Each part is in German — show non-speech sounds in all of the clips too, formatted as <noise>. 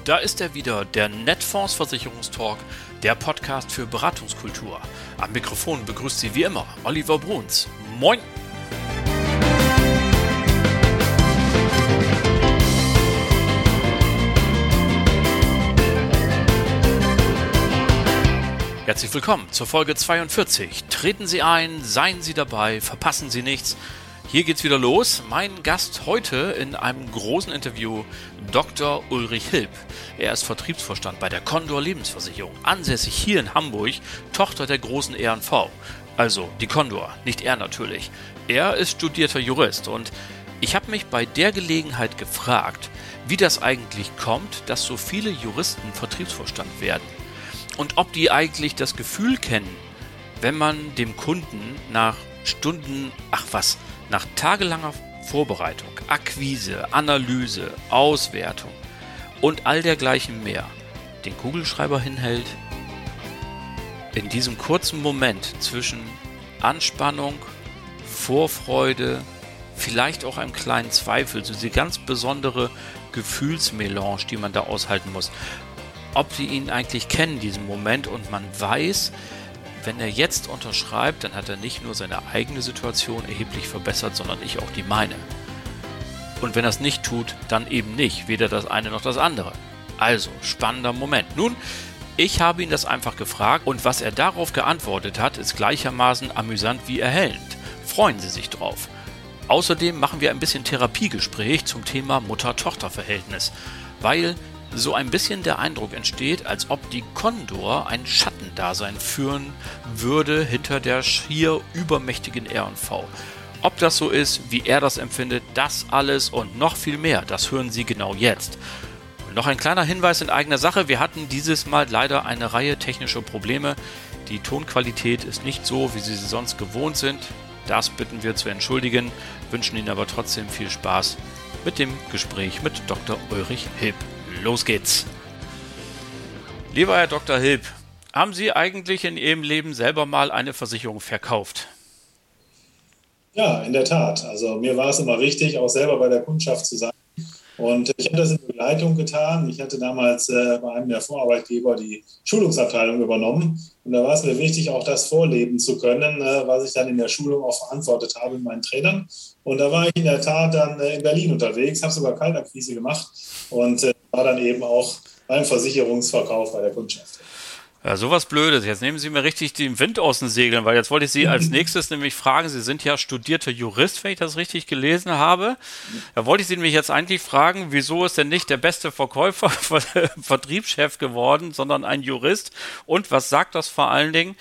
Und da ist er wieder, der Netfonds Versicherungstalk, der Podcast für Beratungskultur. Am Mikrofon begrüßt Sie wie immer Oliver Bruns. Moin! Herzlich willkommen zur Folge 42. Treten Sie ein, seien Sie dabei, verpassen Sie nichts. Hier geht's wieder los. Mein Gast heute in einem großen Interview, Dr. Ulrich Hilb. Er ist Vertriebsvorstand bei der Condor Lebensversicherung, ansässig hier in Hamburg, Tochter der großen RNV. Also die Condor, nicht er natürlich. Er ist studierter Jurist und ich habe mich bei der Gelegenheit gefragt, wie das eigentlich kommt, dass so viele Juristen Vertriebsvorstand werden. Und ob die eigentlich das Gefühl kennen, wenn man dem Kunden nach Stunden, ach was, nach tagelanger Vorbereitung, Akquise, Analyse, Auswertung und all dergleichen mehr den Kugelschreiber hinhält, in diesem kurzen Moment zwischen Anspannung, Vorfreude, vielleicht auch einem kleinen Zweifel, so diese ganz besondere Gefühlsmelange, die man da aushalten muss, ob sie ihn eigentlich kennen, diesen Moment, und man weiß, wenn er jetzt unterschreibt, dann hat er nicht nur seine eigene Situation erheblich verbessert, sondern ich auch die meine. Und wenn er es nicht tut, dann eben nicht, weder das eine noch das andere. Also, spannender Moment. Nun, ich habe ihn das einfach gefragt und was er darauf geantwortet hat, ist gleichermaßen amüsant wie erhellend. Freuen Sie sich drauf. Außerdem machen wir ein bisschen Therapiegespräch zum Thema Mutter-Tochter-Verhältnis, weil so ein bisschen der Eindruck entsteht, als ob die Condor ein Schattendasein führen würde hinter der schier übermächtigen R&V. Ob das so ist, wie er das empfindet, das alles und noch viel mehr, das hören Sie genau jetzt. Noch ein kleiner Hinweis in eigener Sache, wir hatten dieses Mal leider eine Reihe technischer Probleme. Die Tonqualität ist nicht so, wie Sie sie sonst gewohnt sind. Das bitten wir zu entschuldigen, wünschen Ihnen aber trotzdem viel Spaß mit dem Gespräch mit Dr. Ulrich Hilb. Los geht's. Lieber Herr Dr. Hilb, haben Sie eigentlich in Ihrem Leben selber mal eine Versicherung verkauft? Ja, in der Tat. Also mir war es immer wichtig, auch selber bei der Kundschaft zu sein. Und ich habe das in Begleitung getan. Ich hatte damals äh, bei einem der Vorarbeitgeber die Schulungsabteilung übernommen. Und da war es mir wichtig, auch das vorleben zu können, äh, was ich dann in der Schulung auch verantwortet habe mit meinen Trainern. Und da war ich in der Tat dann äh, in Berlin unterwegs, habe sogar Kaltakquise gemacht und äh, war dann eben auch beim Versicherungsverkauf bei der Kundschaft. Ja, sowas Blödes. Jetzt nehmen Sie mir richtig den Wind aus den Segeln, weil jetzt wollte ich Sie als nächstes nämlich fragen, Sie sind ja studierter Jurist, wenn ich das richtig gelesen habe. Da wollte ich Sie nämlich jetzt eigentlich fragen, wieso ist denn nicht der beste Verkäufer, <laughs> Vertriebschef geworden, sondern ein Jurist? Und was sagt das vor allen Dingen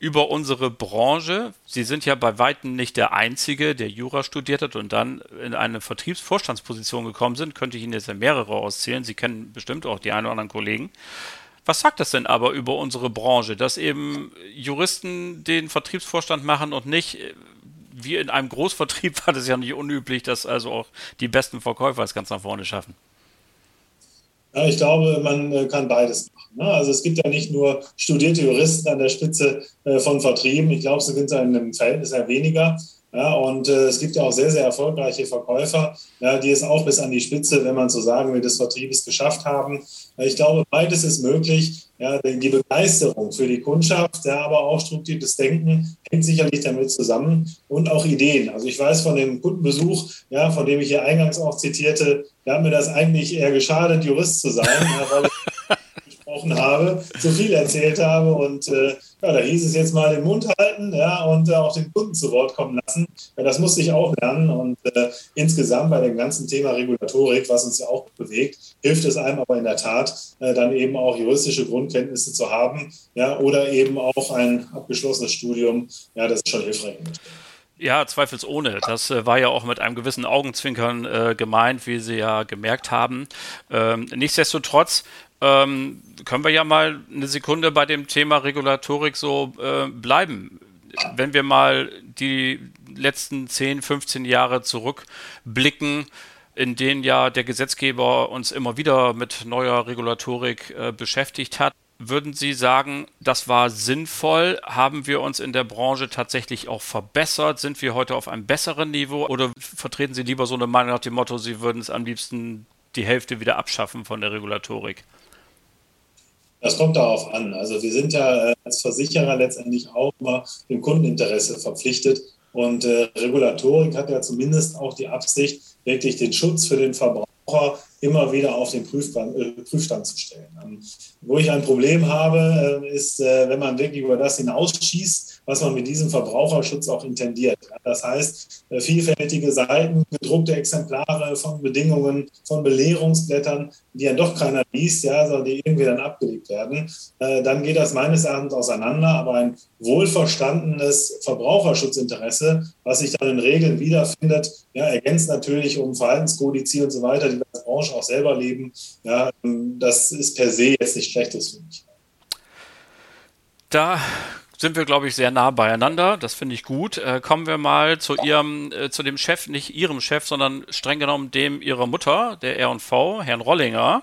über unsere Branche? Sie sind ja bei Weitem nicht der Einzige, der Jura studiert hat und dann in eine Vertriebsvorstandsposition gekommen sind. Könnte ich Ihnen jetzt ja mehrere auszählen. Sie kennen bestimmt auch die einen oder anderen Kollegen. Was sagt das denn aber über unsere Branche, dass eben Juristen den Vertriebsvorstand machen und nicht, äh, wie in einem Großvertrieb <laughs> war das ja nicht unüblich, dass also auch die besten Verkäufer es ganz nach vorne schaffen? Ja, ich glaube, man äh, kann beides machen. Ne? Also es gibt ja nicht nur studierte Juristen an der Spitze äh, von Vertrieben. Ich glaube, es sind in einem Verhältnis eher weniger. Ja, und äh, es gibt ja auch sehr, sehr erfolgreiche Verkäufer, ja, die es auch bis an die Spitze, wenn man so sagen will, des Vertriebes geschafft haben. Ich glaube, beides ist möglich. Ja, die Begeisterung für die Kundschaft, ja, aber auch strukturiertes Denken hängt sicherlich damit zusammen und auch Ideen. Also ich weiß von dem Kundenbesuch, ja, von dem ich hier eingangs auch zitierte, da hat mir das eigentlich eher geschadet, Jurist zu sein, weil gesprochen habe, zu viel erzählt habe und äh, ja, da hieß es jetzt mal den Mund halten ja, und äh, auch den Kunden zu Wort kommen lassen. Ja, das musste ich auch lernen. Und äh, insgesamt bei dem ganzen Thema Regulatorik, was uns ja auch bewegt, hilft es einem aber in der Tat, äh, dann eben auch juristische Grundkenntnisse zu haben ja, oder eben auch ein abgeschlossenes Studium. Ja, das ist schon hilfreich. Ja, zweifelsohne. Das äh, war ja auch mit einem gewissen Augenzwinkern äh, gemeint, wie Sie ja gemerkt haben. Ähm, nichtsdestotrotz ähm, können wir ja mal eine Sekunde bei dem Thema Regulatorik so äh, bleiben. Wenn wir mal die letzten 10, 15 Jahre zurückblicken, in denen ja der Gesetzgeber uns immer wieder mit neuer Regulatorik äh, beschäftigt hat, würden Sie sagen, das war sinnvoll? Haben wir uns in der Branche tatsächlich auch verbessert? Sind wir heute auf einem besseren Niveau? Oder vertreten Sie lieber so eine Meinung nach dem Motto, Sie würden es am liebsten die Hälfte wieder abschaffen von der Regulatorik? Das kommt darauf an. Also wir sind ja äh, als Versicherer letztendlich auch immer dem Kundeninteresse verpflichtet. Und äh, Regulatorik hat ja zumindest auch die Absicht, wirklich den Schutz für den Verbraucher immer wieder auf den Prüfstand, äh, Prüfstand zu stellen. Ähm, wo ich ein Problem habe, äh, ist, äh, wenn man wirklich über das hinausschießt, was man mit diesem Verbraucherschutz auch intendiert. Das heißt, äh, vielfältige Seiten, gedruckte Exemplare von Bedingungen, von Belehrungsblättern, die ja doch keiner liest, ja, sondern die irgendwie dann abgelegt werden, äh, dann geht das meines Erachtens auseinander. Aber ein wohlverstandenes Verbraucherschutzinteresse, was sich dann in Regeln wiederfindet, ja, ergänzt natürlich um Verhaltenskodizien und so weiter, die wir als Branche auch selber leben. Ja, ähm, das ist per se jetzt nicht Schlechtes für mich. Da sind wir, glaube ich, sehr nah beieinander. Das finde ich gut. Äh, kommen wir mal zu ihrem, äh, zu dem Chef, nicht ihrem Chef, sondern streng genommen dem ihrer Mutter, der R&V, Herrn Rollinger.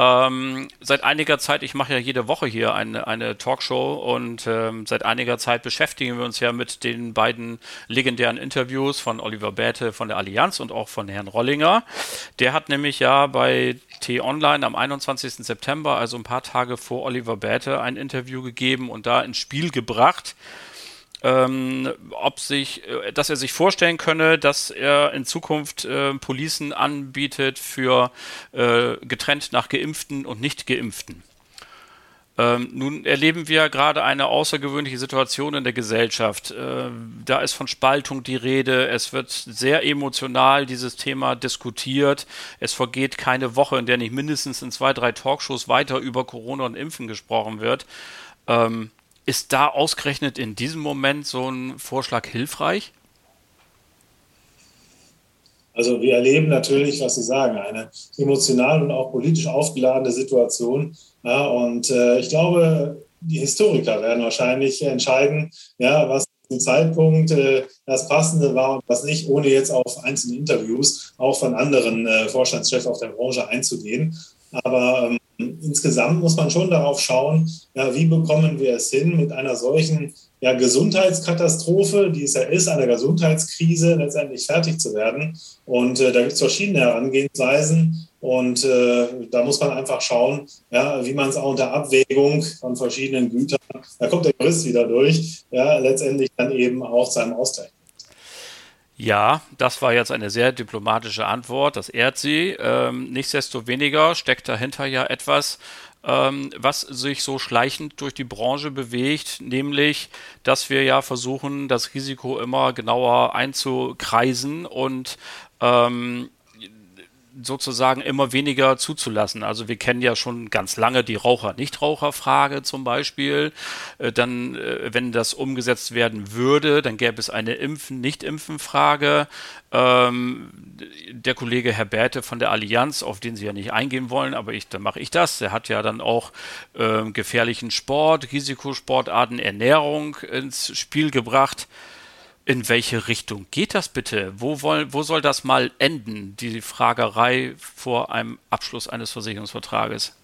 Ähm, seit einiger Zeit, ich mache ja jede Woche hier eine, eine Talkshow und ähm, seit einiger Zeit beschäftigen wir uns ja mit den beiden legendären Interviews von Oliver Bäte von der Allianz und auch von Herrn Rollinger. Der hat nämlich ja bei T-Online am 21. September, also ein paar Tage vor Oliver Bäte, ein Interview gegeben und da ins Spiel gebracht, ähm, ob sich, äh, dass er sich vorstellen könne, dass er in Zukunft äh, Policen anbietet für äh, getrennt nach Geimpften und Nicht-Geimpften. Ähm, nun erleben wir gerade eine außergewöhnliche Situation in der Gesellschaft. Äh, da ist von Spaltung die Rede. Es wird sehr emotional dieses Thema diskutiert. Es vergeht keine Woche, in der nicht mindestens in zwei, drei Talkshows weiter über Corona und Impfen gesprochen wird. Ähm, ist da ausgerechnet in diesem Moment so ein Vorschlag hilfreich? Also wir erleben natürlich, was Sie sagen, eine emotional und auch politisch aufgeladene Situation. Ja, und äh, ich glaube, die Historiker werden wahrscheinlich entscheiden, ja, was zum Zeitpunkt äh, das Passende war und was nicht, ohne jetzt auf einzelne Interviews auch von anderen äh, Vorstandschefs auf der Branche einzugehen. Aber ähm, insgesamt muss man schon darauf schauen, ja, wie bekommen wir es hin, mit einer solchen ja, Gesundheitskatastrophe, die es ja ist, einer Gesundheitskrise letztendlich fertig zu werden. Und äh, da gibt es verschiedene Herangehensweisen. Und äh, da muss man einfach schauen, ja, wie man es auch unter Abwägung von verschiedenen Gütern, da kommt der Jurist wieder durch, ja, letztendlich dann eben auch zu einem Ausgleich ja, das war jetzt eine sehr diplomatische Antwort, das ehrt sie. Ähm, nichtsdestoweniger steckt dahinter ja etwas, ähm, was sich so schleichend durch die Branche bewegt, nämlich, dass wir ja versuchen, das Risiko immer genauer einzukreisen und ähm, sozusagen immer weniger zuzulassen. Also wir kennen ja schon ganz lange die Raucher-Nichtraucher-Frage zum Beispiel. Äh, dann, äh, wenn das umgesetzt werden würde, dann gäbe es eine Impfen-Nicht-Impfen-Frage. Ähm, der Kollege Herr Bärte von der Allianz, auf den Sie ja nicht eingehen wollen, aber ich, dann mache ich das. Der hat ja dann auch äh, gefährlichen Sport, Risikosportarten, Ernährung ins Spiel gebracht in welche Richtung geht das bitte? Wo, wollen, wo soll das mal enden, die Fragerei vor einem Abschluss eines Versicherungsvertrages?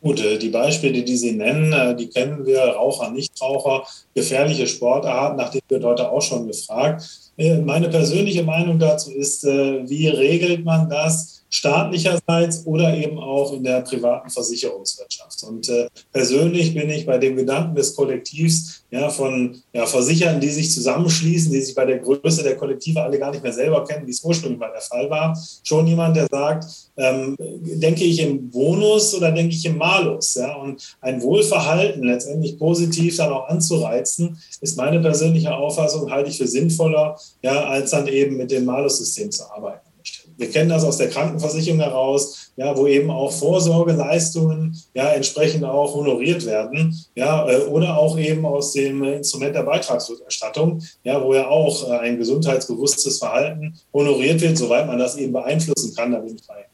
Gut, äh, die Beispiele, die Sie nennen, äh, die kennen wir, Raucher, Nichtraucher, gefährliche Sportarten, nach denen wird heute auch schon gefragt. Äh, meine persönliche Meinung dazu ist, wie regelt man das? Staatlicherseits oder eben auch in der privaten Versicherungswirtschaft. Und äh, persönlich bin ich bei dem Gedanken des Kollektivs ja, von ja, Versicherern, die sich zusammenschließen, die sich bei der Größe der Kollektive alle gar nicht mehr selber kennen, wie es ursprünglich mal der Fall war, schon jemand, der sagt, ähm, denke ich im Bonus oder denke ich im Malus? Ja? Und ein Wohlverhalten letztendlich positiv dann auch anzureizen, ist meine persönliche Auffassung, halte ich für sinnvoller, ja, als dann eben mit dem Malus-System zu arbeiten wir kennen das aus der Krankenversicherung heraus, ja, wo eben auch Vorsorgeleistungen ja entsprechend auch honoriert werden, ja, äh, oder auch eben aus dem Instrument der Beitragsrückerstattung, ja, wo ja auch äh, ein gesundheitsbewusstes Verhalten honoriert wird, soweit man das eben beeinflussen kann, da bin ich bei.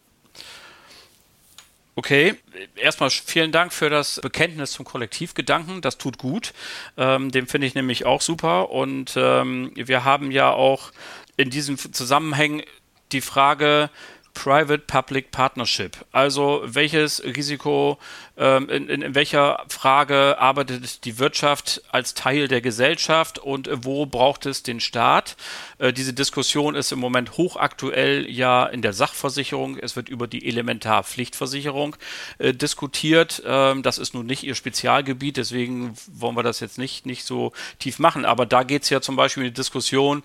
Okay, erstmal vielen Dank für das Bekenntnis zum Kollektivgedanken. Das tut gut. Ähm, dem finde ich nämlich auch super. Und ähm, wir haben ja auch in diesem Zusammenhang die Frage, Private-Public Partnership. Also welches Risiko, ähm, in, in, in, welcher Frage arbeitet die Wirtschaft als Teil der Gesellschaft und wo braucht es den Staat? Äh, diese Diskussion ist im Moment hochaktuell ja in der Sachversicherung. Es wird über die Elementarpflichtversicherung äh, diskutiert. Ähm, das ist nun nicht ihr Spezialgebiet, deswegen wollen wir das jetzt nicht, nicht so tief machen. Aber da geht es ja zum Beispiel in die Diskussion,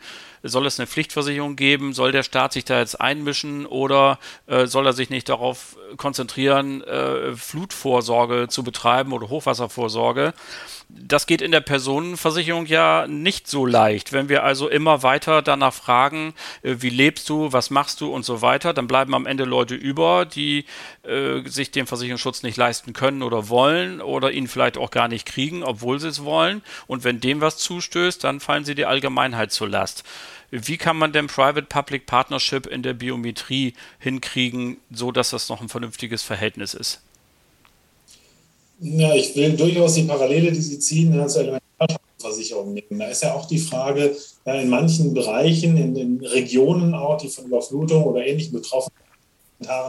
soll es eine Pflichtversicherung geben? Soll der Staat sich da jetzt einmischen oder äh, soll er sich nicht darauf konzentrieren, äh, Flutvorsorge zu betreiben oder Hochwasservorsorge? Das geht in der Personenversicherung ja nicht so leicht. Wenn wir also immer weiter danach fragen, äh, wie lebst du, was machst du und so weiter, dann bleiben am Ende Leute über, die äh, sich den Versicherungsschutz nicht leisten können oder wollen oder ihn vielleicht auch gar nicht kriegen, obwohl sie es wollen. Und wenn dem was zustößt, dann fallen sie der Allgemeinheit zur Last. Wie kann man denn Private-Public Partnership in der Biometrie hinkriegen, so dass das noch ein vernünftiges Verhältnis ist? Ja, ich will durchaus die Parallele, die Sie ziehen, zur Elementarversicherung nehmen. Da ist ja auch die Frage, in manchen Bereichen, in den Regionen auch, die von Überflutung oder ähnlichen betroffen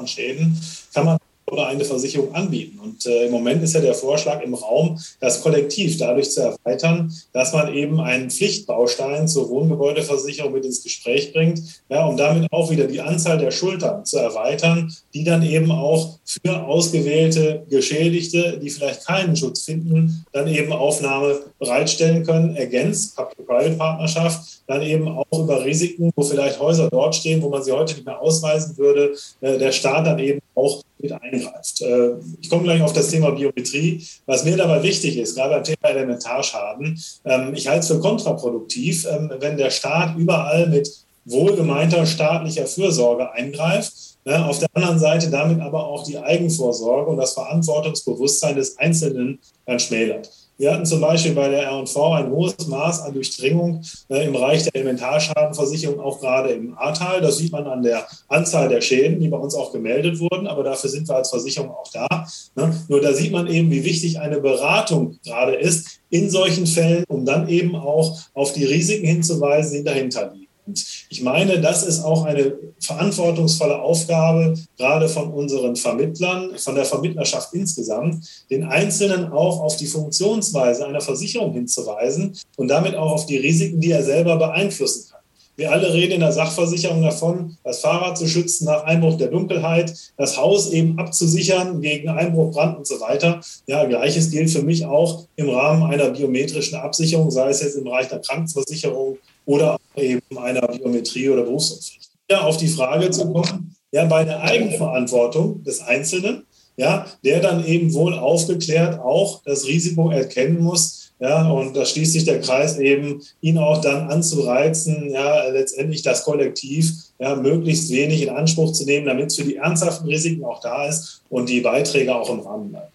Schäden, kann man oder eine Versicherung anbieten. Und äh, im Moment ist ja der Vorschlag im Raum, das Kollektiv dadurch zu erweitern, dass man eben einen Pflichtbaustein zur Wohngebäudeversicherung mit ins Gespräch bringt, ja, um damit auch wieder die Anzahl der Schultern zu erweitern, die dann eben auch für ausgewählte Geschädigte, die vielleicht keinen Schutz finden, dann eben Aufnahme bereitstellen können, ergänzt, Public-Private-Partnerschaft, dann eben auch über Risiken, wo vielleicht Häuser dort stehen, wo man sie heute nicht mehr ausweisen würde, äh, der Staat dann eben auch mit eingreift. Äh, ich komme gleich auf das Thema Biometrie. Was mir dabei wichtig ist, gerade beim Thema Elementarschaden, ähm, ich halte es für kontraproduktiv, ähm, wenn der Staat überall mit wohlgemeinter staatlicher Fürsorge eingreift, ne, auf der anderen Seite damit aber auch die Eigenvorsorge und das Verantwortungsbewusstsein des Einzelnen dann schmälert. Wir hatten zum Beispiel bei der R&V ein hohes Maß an Durchdringung äh, im Bereich der Elementarschadenversicherung, auch gerade im Ahrtal. Das sieht man an der Anzahl der Schäden, die bei uns auch gemeldet wurden. Aber dafür sind wir als Versicherung auch da. Ne? Nur da sieht man eben, wie wichtig eine Beratung gerade ist in solchen Fällen, um dann eben auch auf die Risiken hinzuweisen, die dahinter liegen. Und ich meine, das ist auch eine verantwortungsvolle Aufgabe, gerade von unseren Vermittlern, von der Vermittlerschaft insgesamt, den Einzelnen auch auf die Funktionsweise einer Versicherung hinzuweisen und damit auch auf die Risiken, die er selber beeinflussen kann. Wir alle reden in der Sachversicherung davon, das Fahrrad zu schützen nach Einbruch der Dunkelheit, das Haus eben abzusichern gegen Einbruch, Brand und so weiter. Ja, gleiches gilt für mich auch im Rahmen einer biometrischen Absicherung, sei es jetzt im Bereich der Krankenversicherung oder eben einer Biometrie oder Berufsunfähigkeit. Ja, auf die Frage zu kommen, ja, bei der Eigenverantwortung des Einzelnen, ja, der dann eben wohl aufgeklärt auch das Risiko erkennen muss, ja, und da schließt sich der Kreis eben, ihn auch dann anzureizen, ja, letztendlich das Kollektiv ja, möglichst wenig in Anspruch zu nehmen, damit es für die ernsthaften Risiken auch da ist und die Beiträge auch im Rahmen bleiben.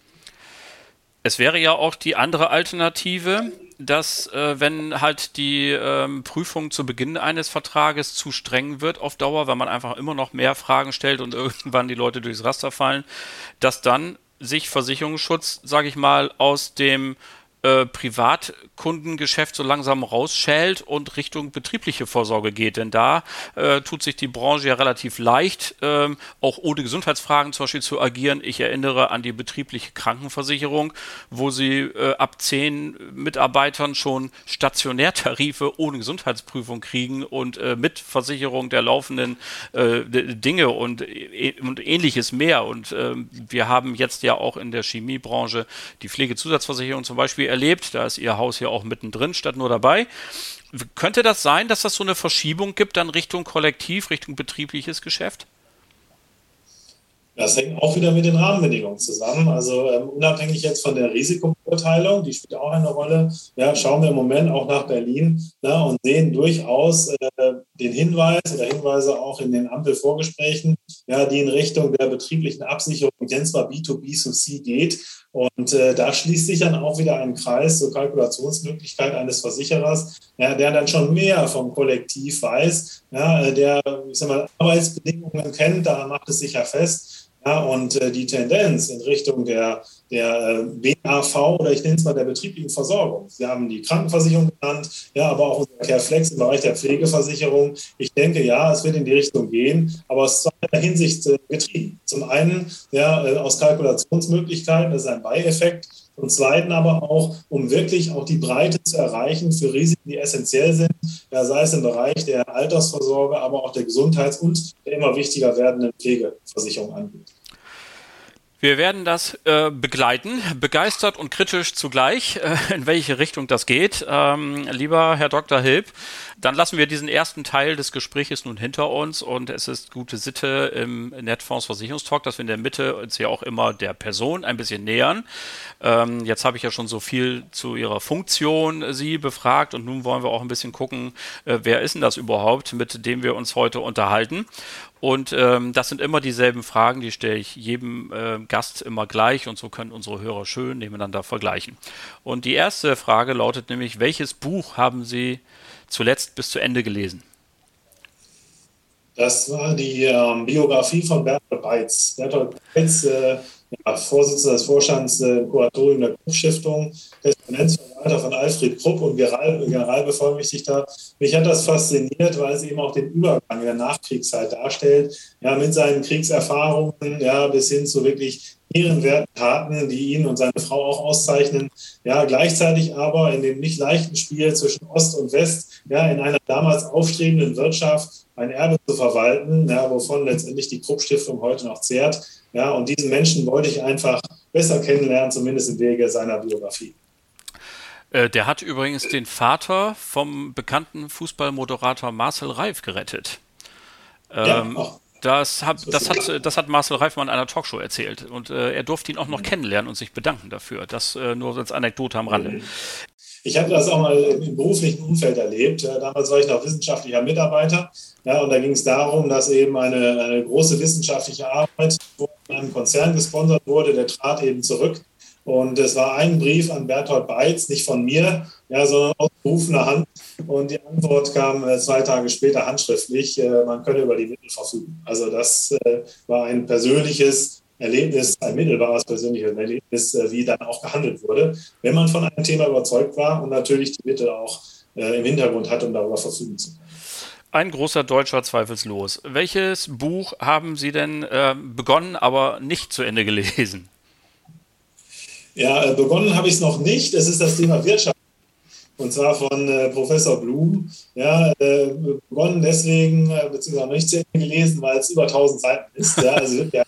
Es wäre ja auch die andere Alternative, dass äh, wenn halt die ähm, Prüfung zu Beginn eines Vertrages zu streng wird auf Dauer, weil man einfach immer noch mehr Fragen stellt und <laughs> irgendwann die Leute durchs Raster fallen, dass dann sich Versicherungsschutz, sage ich mal, aus dem äh, Privatkundengeschäft so langsam rausschält und Richtung betriebliche Vorsorge geht. Denn da äh, tut sich die Branche ja relativ leicht, ähm, auch ohne Gesundheitsfragen zum Beispiel zu agieren. Ich erinnere an die betriebliche Krankenversicherung, wo sie äh, ab zehn Mitarbeitern schon Stationärtarife ohne Gesundheitsprüfung kriegen und äh, mit Versicherung der laufenden äh, Dinge und, und ähnliches mehr. Und ähm, wir haben jetzt ja auch in der Chemiebranche die Pflegezusatzversicherung zum Beispiel erlebt. Da ist Ihr Haus ja auch mittendrin, statt nur dabei. Könnte das sein, dass das so eine Verschiebung gibt dann Richtung Kollektiv, Richtung betriebliches Geschäft? Das hängt auch wieder mit den Rahmenbedingungen zusammen. Also ähm, unabhängig jetzt von der Risikobeurteilung, die spielt auch eine Rolle, ja, schauen wir im Moment auch nach Berlin na, und sehen durchaus äh, den Hinweis oder Hinweise auch in den Ampelvorgesprächen, ja, die in Richtung der betrieblichen Absicherung, ich nenne es mal B2B2C geht. Und äh, da schließt sich dann auch wieder ein Kreis zur Kalkulationsmöglichkeit eines Versicherers, ja, der dann schon mehr vom Kollektiv weiß, ja, der ich sag mal, Arbeitsbedingungen kennt, da macht es sich ja fest Ja, und äh, die Tendenz in Richtung der, der äh, BAV oder ich nenne es mal der betrieblichen Versorgung. Sie haben die Krankenversicherung genannt, ja, aber auch unser Careflex im Bereich der Pflegeversicherung. Ich denke, ja, es wird in die Richtung gehen, aber aus zweiter Hinsicht äh, getrieben. Zum einen ja, äh, aus Kalkulationsmöglichkeiten, das ist ein Beieffekt. Und zweiten aber auch, um wirklich auch die Breite zu erreichen für Risiken, die essentiell sind, ja, sei es im Bereich der Altersvorsorge, aber auch der Gesundheits- und der immer wichtiger werdenden Pflegeversicherung angeht. Wir werden das äh, begleiten, begeistert und kritisch zugleich, <laughs> äh, in welche Richtung das geht. Ähm, lieber Herr Dr. Hilb, dann lassen wir diesen ersten Teil des Gesprächs nun hinter uns und es ist gute Sitte im Netfonds Versicherungstalk, dass wir in der Mitte uns ja auch immer der Person ein bisschen nähern. Ähm, jetzt habe ich ja schon so viel zu Ihrer Funktion äh, Sie befragt und nun wollen wir auch ein bisschen gucken, äh, wer ist denn das überhaupt, mit dem wir uns heute unterhalten. Und ähm, das sind immer dieselben Fragen, die stelle ich jedem äh, Gast immer gleich und so können unsere Hörer schön nebeneinander vergleichen. Und die erste Frage lautet nämlich, welches Buch haben Sie zuletzt bis zu Ende gelesen? Das war die ähm, Biografie von Bertolt Beitz. Bertolt Beitz, äh, ja, Vorsitzender des Vorstands äh, Kuratorium der Krupp-Stiftung, Testamentsverwalter von Alfred Krupp und Generalbevollmächtigter. Mich hat das fasziniert, weil es eben auch den Übergang in der Nachkriegszeit darstellt, ja, mit seinen Kriegserfahrungen ja, bis hin zu wirklich ehrenwerten Taten, die ihn und seine Frau auch auszeichnen. Ja, gleichzeitig aber in dem nicht leichten Spiel zwischen Ost und West, ja, in einer damals aufstrebenden Wirtschaft ein Erbe zu verwalten, ja, wovon letztendlich die Krupp-Stiftung heute noch zehrt. Ja, und diesen Menschen wollte ich einfach besser kennenlernen, zumindest im Wege seiner Biografie. Äh, der hat übrigens den Vater vom bekannten Fußballmoderator Marcel Reif gerettet. Ähm, ja, das, hat, das, hat, das hat Marcel Reifmann in einer Talkshow erzählt. Und äh, er durfte ihn auch noch mhm. kennenlernen und sich bedanken dafür. Das äh, nur als Anekdote am Rande. Mhm. Ich habe das auch mal im beruflichen Umfeld erlebt. Damals war ich noch wissenschaftlicher Mitarbeiter. Ja, und da ging es darum, dass eben eine, eine große wissenschaftliche Arbeit von einem Konzern gesponsert wurde. Der trat eben zurück. Und es war ein Brief an Berthold Beitz, nicht von mir, ja, sondern aus berufener Hand. Und die Antwort kam äh, zwei Tage später handschriftlich, äh, man könne über die Mittel verfügen. Also das äh, war ein persönliches Erlebnis, ein mittelbares persönliches Erlebnis, wie dann auch gehandelt wurde, wenn man von einem Thema überzeugt war und natürlich die Mittel auch im Hintergrund hat, um darüber verfügen zu können. Ein großer Deutscher zweifellos. Welches Buch haben Sie denn begonnen, aber nicht zu Ende gelesen? Ja, äh, begonnen habe ich es noch nicht. Es ist das Thema Wirtschaft. Und zwar von äh, Professor Blum. Ja, äh, begonnen deswegen, äh, beziehungsweise noch nicht zu Ende gelesen, weil es über 1000 Seiten ist. Ja, also ja,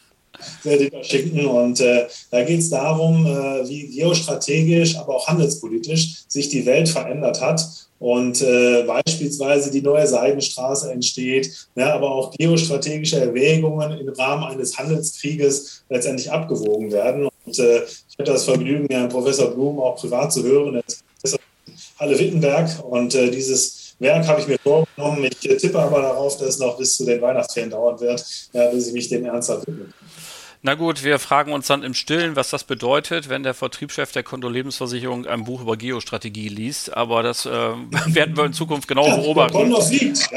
sehr dicker schicken. Und äh, da geht es darum, äh, wie geostrategisch, aber auch handelspolitisch sich die Welt verändert hat und äh, beispielsweise die neue Seidenstraße entsteht, ja, aber auch geostrategische Erwägungen im Rahmen eines Handelskrieges letztendlich abgewogen werden. Und äh, ich hatte das Vergnügen, Herrn Professor Blum auch privat zu hören. Er ist Professor Halle Wittenberg und äh, dieses Werk habe ich mir vorgenommen. Ich äh, tippe aber darauf, dass es noch bis zu den Weihnachtsferien dauern wird, ja, bis ich mich dem ernsthaft widme. Na gut, wir fragen uns dann im Stillen, was das bedeutet, wenn der Vertriebschef der Konto-Lebensversicherung ein Buch über Geostrategie liest. Aber das äh, <laughs> werden wir in Zukunft genau ja, beobachten. Fliegt.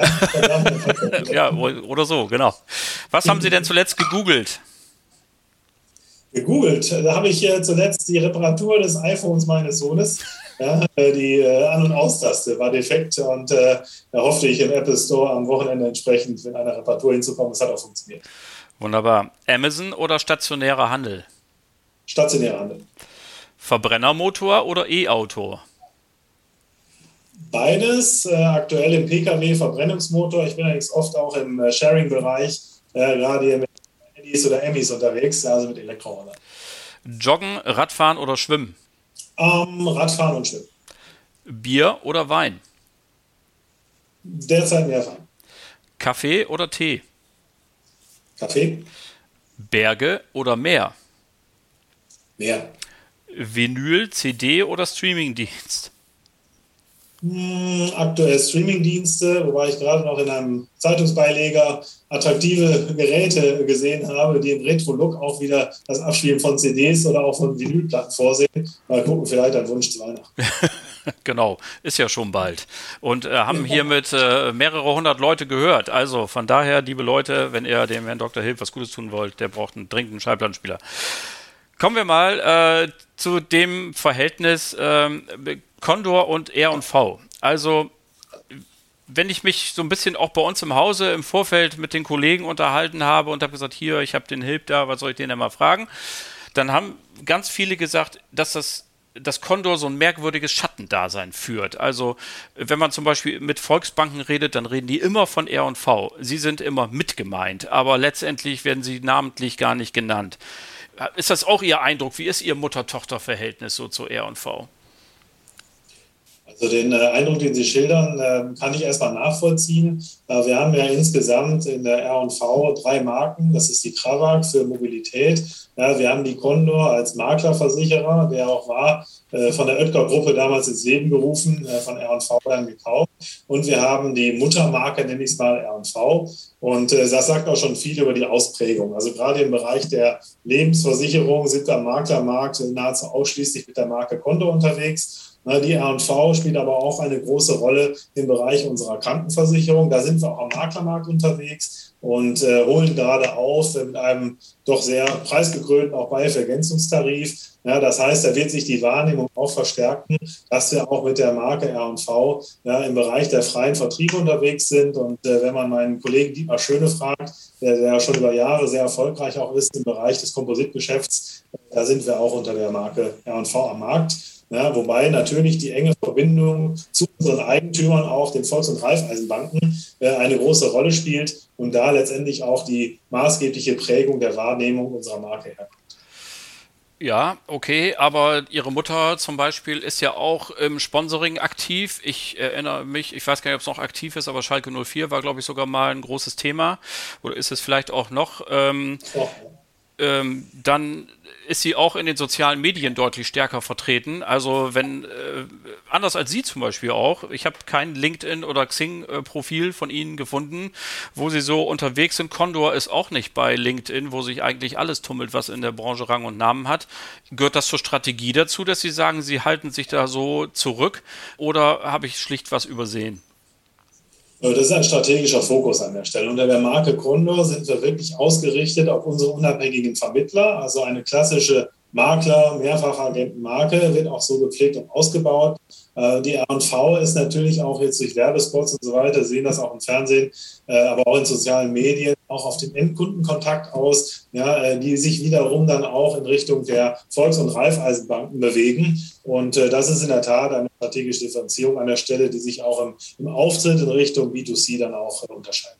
<laughs> ja, oder so, genau. Was haben Sie denn zuletzt gegoogelt? Gegoogelt. Da habe ich äh, zuletzt die Reparatur des iPhones meines Sohnes. <laughs> Ja, äh, die äh, An- und Austaste war defekt und äh, da hoffte ich im Apple Store am Wochenende entsprechend mit einer Reparatur hinzukommen. Es hat auch funktioniert. Wunderbar. Amazon oder stationärer Handel? Stationärer Handel. Verbrennermotor oder E-Auto? Beides. Äh, aktuell im Pkw Verbrennungsmotor. Ich bin allerdings oft auch im Sharing-Bereich, gerade hier mit Handys oder Emmys unterwegs, also mit Elektrorollern. Joggen, Radfahren oder Schwimmen? Ähm, Radfahren und Schwimmen. Bier oder Wein? Derzeit mehr Wein. Kaffee oder Tee? Kaffee. Berge oder Meer? Meer. Vinyl, CD oder Streamingdienst? Hm, aktuell Streamingdienste, wobei ich gerade noch in einem Zeitungsbeileger attraktive Geräte gesehen habe, die im Retro-Look auch wieder das Abspielen von CDs oder auch von Vinylplatten vorsehen. Mal gucken, vielleicht ein Wunsch zu Weihnachten. <laughs> Genau, ist ja schon bald. Und äh, haben hiermit äh, mehrere hundert Leute gehört. Also von daher, liebe Leute, wenn ihr dem Herrn Dr. Hilf was Gutes tun wollt, der braucht einen dringenden Schallplattenspieler. Kommen wir mal äh, zu dem Verhältnis ähm, Condor und R und V. Also wenn ich mich so ein bisschen auch bei uns im Hause im Vorfeld mit den Kollegen unterhalten habe und habe gesagt, hier, ich habe den Hilf da, was soll ich den denn mal fragen? Dann haben ganz viele gesagt, dass das das Condor so ein merkwürdiges Schattendasein führt. Also, wenn man zum Beispiel mit Volksbanken redet, dann reden die immer von R und V. Sie sind immer mitgemeint, aber letztendlich werden sie namentlich gar nicht genannt. Ist das auch Ihr Eindruck? Wie ist Ihr Mutter-Tochter-Verhältnis so zu R und V? Also den äh, Eindruck, den Sie schildern, äh, kann ich erstmal nachvollziehen. Äh, wir haben ja insgesamt in der R&V drei Marken. Das ist die Travag für Mobilität. Ja, wir haben die Condor als Maklerversicherer, der auch war, äh, von der Oetker-Gruppe damals ins Leben gerufen, äh, von R&V dann gekauft. Und wir haben die Muttermarke, nenne ich es mal, R&V. Und äh, das sagt auch schon viel über die Ausprägung. Also gerade im Bereich der Lebensversicherung sind am Maklermarkt nahezu ausschließlich mit der Marke Condor unterwegs. Die R&V spielt aber auch eine große Rolle im Bereich unserer Krankenversicherung. Da sind wir auch am Maklermarkt unterwegs und äh, holen gerade auf mit einem doch sehr preisgekrönten auch Beihilfergänzungstarif. Ja, das heißt, da wird sich die Wahrnehmung auch verstärken, dass wir auch mit der Marke R&V ja, im Bereich der freien Vertriebe unterwegs sind. Und äh, wenn man meinen Kollegen Dietmar Schöne fragt, der, der schon über Jahre sehr erfolgreich auch ist im Bereich des Kompositgeschäfts, da sind wir auch unter der Marke R&V am Markt. Ja, wobei natürlich die enge Verbindung zu unseren Eigentümern, auch den Volks- und Raiffeisenbanken, äh, eine große Rolle spielt und da letztendlich auch die maßgebliche Prägung der Wahrnehmung unserer Marke herkommt. Ja, okay, aber Ihre Mutter zum Beispiel ist ja auch im Sponsoring aktiv. Ich erinnere mich, ich weiß gar nicht, ob es noch aktiv ist, aber Schalke 04 war, glaube ich, sogar mal ein großes Thema. Oder ist es vielleicht auch noch? Ähm. Ähm, dann ist sie auch in den sozialen Medien deutlich stärker vertreten. Also wenn, äh, anders als Sie zum Beispiel auch, ich habe kein LinkedIn oder Xing-Profil von Ihnen gefunden, wo Sie so unterwegs sind. Condor ist auch nicht bei LinkedIn, wo sich eigentlich alles tummelt, was in der Branche Rang und Namen hat. Gehört das zur Strategie dazu, dass Sie sagen, Sie halten sich da so zurück oder habe ich schlicht was übersehen? Das ist ein strategischer Fokus an der Stelle. Unter der Marke Condor sind wir wirklich ausgerichtet auf unsere unabhängigen Vermittler, also eine klassische Makler, Mehrfachagentenmarke, wird auch so gepflegt und ausgebaut. Äh, die R&V ist natürlich auch jetzt durch Werbespots und so weiter, sehen das auch im Fernsehen, äh, aber auch in sozialen Medien, auch auf den Endkundenkontakt aus, ja, äh, die sich wiederum dann auch in Richtung der Volks- und Raiffeisenbanken bewegen. Und das ist in der Tat eine strategische Differenzierung an der Stelle, die sich auch im, im Auftritt in Richtung B2C dann auch unterscheidet.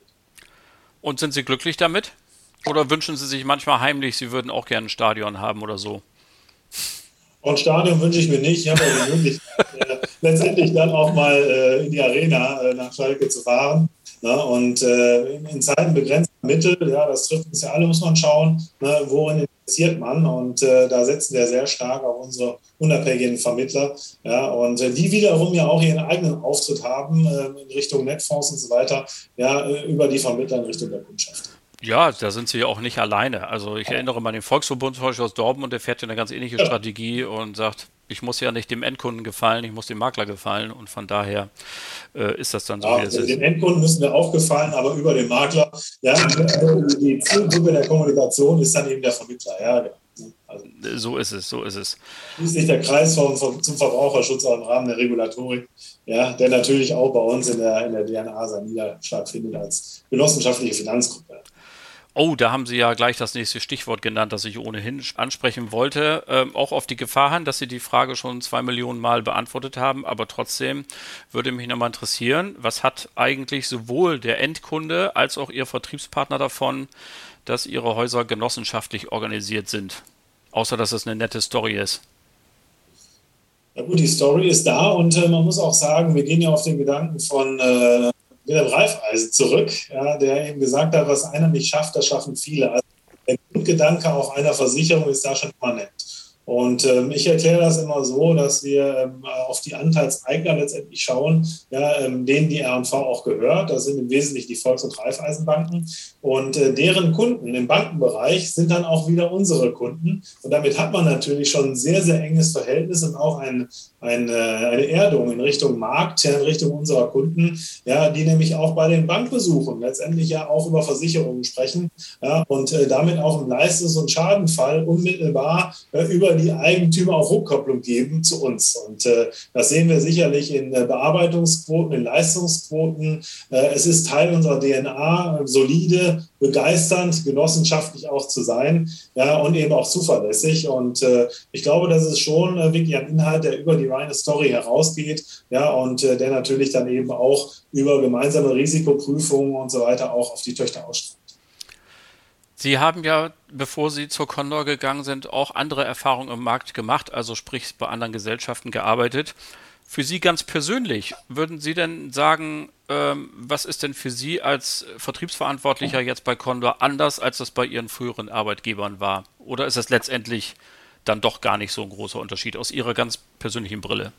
Und sind Sie glücklich damit? Oder wünschen Sie sich manchmal heimlich, Sie würden auch gerne ein Stadion haben oder so? Und Stadion wünsche ich mir nicht. Ich habe ja die Möglichkeit, äh, letztendlich dann auch mal äh, in die Arena äh, nach Schalke zu fahren. Ne? Und äh, in Zeiten begrenzter Mittel, ja, das trifft uns ja alle, muss man schauen, ne? worin investiert man. Und äh, da setzen wir sehr stark auf unsere unabhängigen Vermittler. Ja? Und äh, die wiederum ja auch ihren eigenen Auftritt haben in Richtung Netfonds und so weiter, ja, über die Vermittler in Richtung der Kundschaft. Ja, da sind sie ja auch nicht alleine. Also ich erinnere mal den Volksverbund zum Beispiel aus Dortmund, der fährt ja eine ganz ähnliche Strategie und sagt, ich muss ja nicht dem Endkunden gefallen, ich muss dem Makler gefallen und von daher äh, ist das dann so, ja, wie es ist. Dem Endkunden müssen wir auch gefallen, aber über den Makler, ja, die Zielgruppe der Kommunikation ist dann eben der Vermittler, ja. Also, so ist es, so ist es. Schließlich der Kreis vom, vom, zum Verbraucherschutz auch im Rahmen der Regulatorik, ja, der natürlich auch bei uns in der, in der DNA seinen Niederschlag findet als genossenschaftliche Finanzgruppe. Oh, da haben Sie ja gleich das nächste Stichwort genannt, das ich ohnehin ansprechen wollte. Ähm, auch auf die Gefahr hin, dass Sie die Frage schon zwei Millionen Mal beantwortet haben. Aber trotzdem würde mich nochmal interessieren, was hat eigentlich sowohl der Endkunde als auch Ihr Vertriebspartner davon, dass Ihre Häuser genossenschaftlich organisiert sind? Außer, dass es eine nette Story ist. Ja gut, die Story ist da und äh, man muss auch sagen, wir gehen ja auf den Gedanken von äh, Wilhelm Reifeisen zurück, ja, der eben gesagt hat, was einer nicht schafft, das schaffen viele. Also der Grundgedanke auch einer Versicherung ist da schon immanent. Und ähm, ich erkläre das immer so, dass wir ähm, auf die Anteilseigner letztendlich schauen, ja, ähm, denen die R&V auch gehört. Das sind im Wesentlichen die Volks- und Raiffeisenbanken. Und äh, deren Kunden im Bankenbereich sind dann auch wieder unsere Kunden. Und damit hat man natürlich schon ein sehr, sehr enges Verhältnis und auch ein, ein, eine Erdung in Richtung Markt, in Richtung unserer Kunden, ja, die nämlich auch bei den Bankbesuchen letztendlich ja auch über Versicherungen sprechen ja, und äh, damit auch im Leistungs- und Schadenfall unmittelbar äh, über die Eigentümer auch Rückkopplung geben zu uns. Und äh, das sehen wir sicherlich in äh, Bearbeitungsquoten, in Leistungsquoten. Äh, es ist Teil unserer DNA, solide, begeisternd, genossenschaftlich auch zu sein ja, und eben auch zuverlässig. Und äh, ich glaube, das ist schon äh, wirklich ein Inhalt, der über die reine Story herausgeht ja, und äh, der natürlich dann eben auch über gemeinsame Risikoprüfungen und so weiter auch auf die Töchter ausstrahlt. Sie haben ja, bevor Sie zur Condor gegangen sind, auch andere Erfahrungen im Markt gemacht, also sprich bei anderen Gesellschaften gearbeitet. Für Sie ganz persönlich, würden Sie denn sagen, ähm, was ist denn für Sie als Vertriebsverantwortlicher jetzt bei Condor anders, als das bei Ihren früheren Arbeitgebern war? Oder ist das letztendlich dann doch gar nicht so ein großer Unterschied aus Ihrer ganz persönlichen Brille?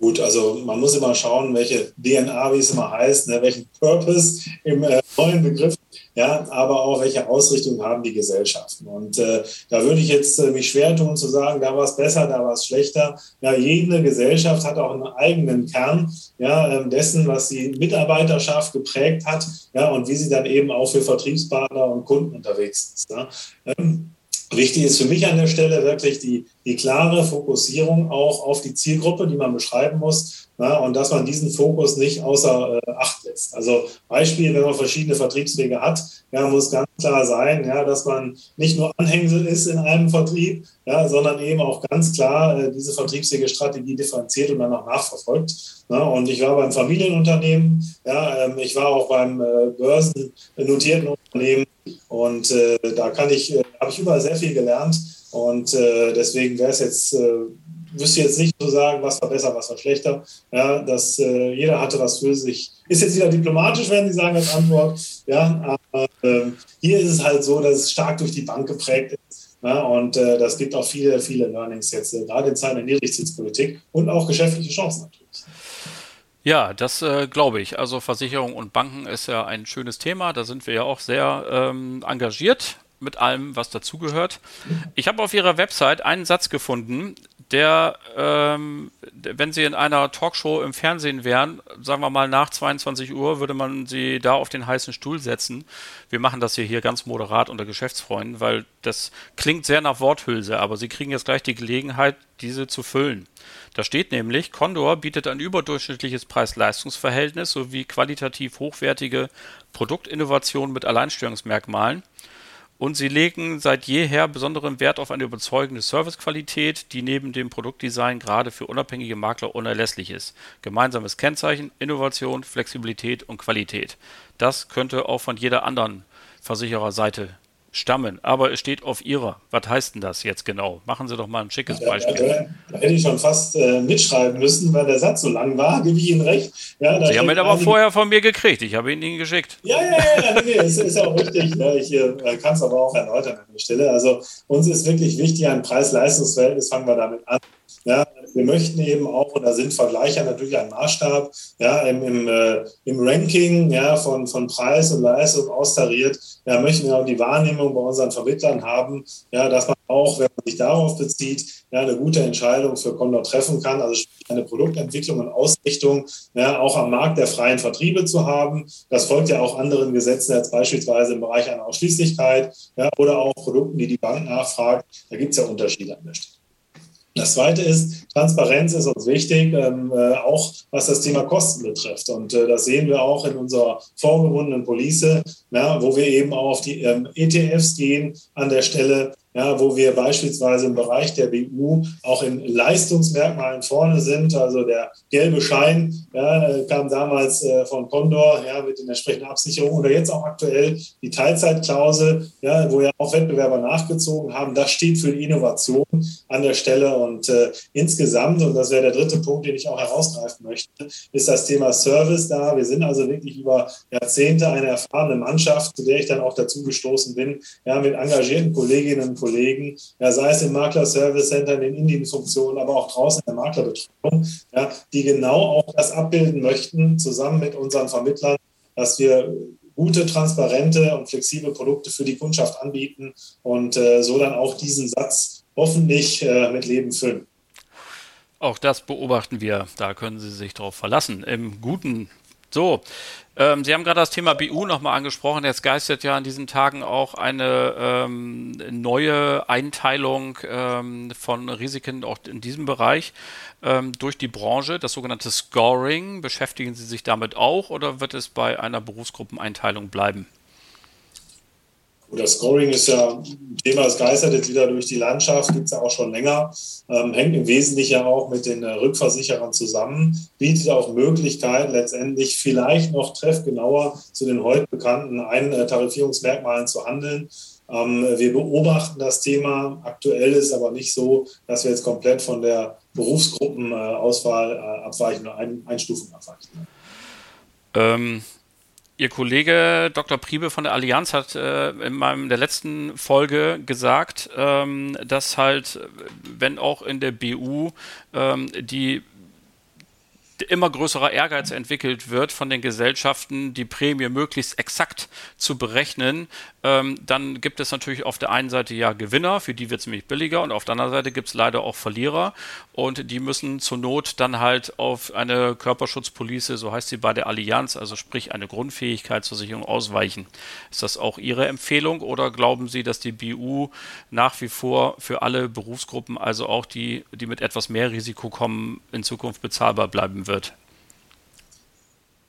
Gut, also man muss immer schauen, welche DNA, wie es immer heißt, ne, welchen Purpose im äh, neuen Begriff, ja, aber auch welche Ausrichtung haben die Gesellschaften. Und äh, da würde ich jetzt äh, mich schwer tun zu sagen, da war es besser, da war es schlechter. Ja, jede Gesellschaft hat auch einen eigenen Kern ja, ähm, dessen, was die Mitarbeiterschaft geprägt hat ja, und wie sie dann eben auch für Vertriebspartner und Kunden unterwegs ist. Ja. Ähm, Wichtig ist für mich an der Stelle wirklich die, die klare Fokussierung auch auf die Zielgruppe, die man beschreiben muss. Na, und dass man diesen Fokus nicht außer äh, Acht lässt. Also Beispiel, wenn man verschiedene Vertriebswege hat, ja, muss ganz klar sein, ja, dass man nicht nur Anhängsel ist in einem Vertrieb, ja, sondern eben auch ganz klar äh, diese Vertriebswege-Strategie differenziert und dann auch nachverfolgt. Na, und ich war beim Familienunternehmen, ja, ähm, ich war auch beim äh, börsennotierten Unternehmen und äh, da kann ich, äh, habe ich überall sehr viel gelernt. Und äh, deswegen wäre es jetzt äh, wüsste jetzt nicht zu sagen, was war besser, was war schlechter. Ja, dass äh, jeder hatte was für sich. Ist jetzt wieder diplomatisch, wenn Sie sagen als Antwort. Ja, aber äh, hier ist es halt so, dass es stark durch die Bank geprägt ist. Ja, und äh, das gibt auch viele, viele Learnings jetzt, äh, gerade in Zeiten der Niedrigzinspolitik und auch geschäftliche Chancen natürlich. Ja, das äh, glaube ich. Also Versicherung und Banken ist ja ein schönes Thema. Da sind wir ja auch sehr ähm, engagiert mit allem, was dazugehört. Ich habe auf Ihrer Website einen Satz gefunden, der, ähm, wenn Sie in einer Talkshow im Fernsehen wären, sagen wir mal nach 22 Uhr, würde man Sie da auf den heißen Stuhl setzen. Wir machen das hier, hier ganz moderat unter Geschäftsfreunden, weil das klingt sehr nach Worthülse, aber Sie kriegen jetzt gleich die Gelegenheit, diese zu füllen. Da steht nämlich, Condor bietet ein überdurchschnittliches Preis-Leistungs-Verhältnis sowie qualitativ hochwertige Produktinnovationen mit Alleinstellungsmerkmalen und sie legen seit jeher besonderen Wert auf eine überzeugende Servicequalität, die neben dem Produktdesign gerade für unabhängige Makler unerlässlich ist. Gemeinsames Kennzeichen, Innovation, Flexibilität und Qualität. Das könnte auch von jeder anderen Versichererseite stammen, aber es steht auf ihrer. Was heißt denn das jetzt genau? Machen Sie doch mal ein schickes Beispiel. Ja, da, hätte ich schon fast äh, mitschreiben müssen, weil der Satz so lang war, <laughs> gebe ich Ihnen recht. Ja, Sie haben ihn aber vorher von mir gekriegt, ich habe ihn Ihnen geschickt. Ja, ja, ja, nee, nee, ist, ist ja auch richtig. Ja, ich äh, kann es aber auch erläutern an der Stelle. Also uns ist wirklich wichtig, ein Preis-Leistungs-Verhältnis, fangen wir damit an. Ja, wir möchten eben auch, und da sind Vergleicher natürlich ein Maßstab, ja, im, im, äh, im Ranking ja, von, von Preis und Leistung austariert, ja, möchten wir auch die Wahrnehmung bei unseren Vermittlern haben, ja, dass man auch, wenn man sich darauf bezieht, ja, eine gute Entscheidung für Condor treffen kann, also eine Produktentwicklung und Ausrichtung ja, auch am Markt der freien Vertriebe zu haben. Das folgt ja auch anderen Gesetzen, als beispielsweise im Bereich einer Ausschließlichkeit ja, oder auch Produkten, die die Bank nachfragt. Da gibt es ja Unterschiede an der Stelle. Das Zweite ist, Transparenz ist uns wichtig, ähm, äh, auch was das Thema Kosten betrifft. Und äh, das sehen wir auch in unserer vorgebundenen Police, ja, wo wir eben auch auf die ähm, ETFs gehen an der Stelle, ja, wo wir beispielsweise im Bereich der BU auch in Leistungsmerkmalen vorne sind. Also der gelbe Schein ja, kam damals äh, von Condor ja, mit den entsprechenden Absicherungen oder jetzt auch aktuell die Teilzeitklausel, ja, wo ja auch Wettbewerber nachgezogen haben. Das steht für die Innovation an der Stelle und äh, insgesamt und das wäre der dritte Punkt, den ich auch herausgreifen möchte, ist das Thema Service da. Wir sind also wirklich über Jahrzehnte eine erfahrene Mannschaft, zu der ich dann auch dazu gestoßen bin, ja, mit engagierten Kolleginnen Kollegen, ja, sei es im Makler-Service Center, in den Indienfunktionen, aber auch draußen in der Maklerbetreuung, ja, die genau auch das abbilden möchten, zusammen mit unseren Vermittlern, dass wir gute, transparente und flexible Produkte für die Kundschaft anbieten und äh, so dann auch diesen Satz hoffentlich äh, mit Leben füllen. Auch das beobachten wir. Da können Sie sich darauf verlassen. Im Guten. So, ähm, Sie haben gerade das Thema BU nochmal angesprochen. Jetzt geistert ja in diesen Tagen auch eine ähm, neue Einteilung ähm, von Risiken auch in diesem Bereich ähm, durch die Branche, das sogenannte Scoring. Beschäftigen Sie sich damit auch oder wird es bei einer Berufsgruppeneinteilung bleiben? Oder Scoring ist ja ein Thema, das geistert jetzt wieder durch die Landschaft, gibt es ja auch schon länger, ähm, hängt im Wesentlichen ja auch mit den äh, Rückversicherern zusammen, bietet auch Möglichkeiten, letztendlich vielleicht noch treffgenauer zu den heute bekannten Eintarifierungsmerkmalen zu handeln. Ähm, wir beobachten das Thema. Aktuell ist aber nicht so, dass wir jetzt komplett von der Berufsgruppenauswahl äh, abweichen oder Ein Einstufung abweichen. Ähm, Ihr Kollege Dr. Priebe von der Allianz hat äh, in meinem der letzten Folge gesagt, ähm, dass halt, wenn auch in der BU ähm, die immer größerer Ehrgeiz entwickelt wird von den Gesellschaften, die Prämie möglichst exakt zu berechnen, ähm, dann gibt es natürlich auf der einen Seite ja Gewinner, für die wird es nämlich billiger, und auf der anderen Seite gibt es leider auch Verlierer und die müssen zur Not dann halt auf eine Körperschutzpolice, so heißt sie bei der Allianz, also sprich eine Grundfähigkeitsversicherung ausweichen. Ist das auch Ihre Empfehlung oder glauben Sie, dass die BU nach wie vor für alle Berufsgruppen, also auch die, die mit etwas mehr Risiko kommen, in Zukunft bezahlbar bleiben wird?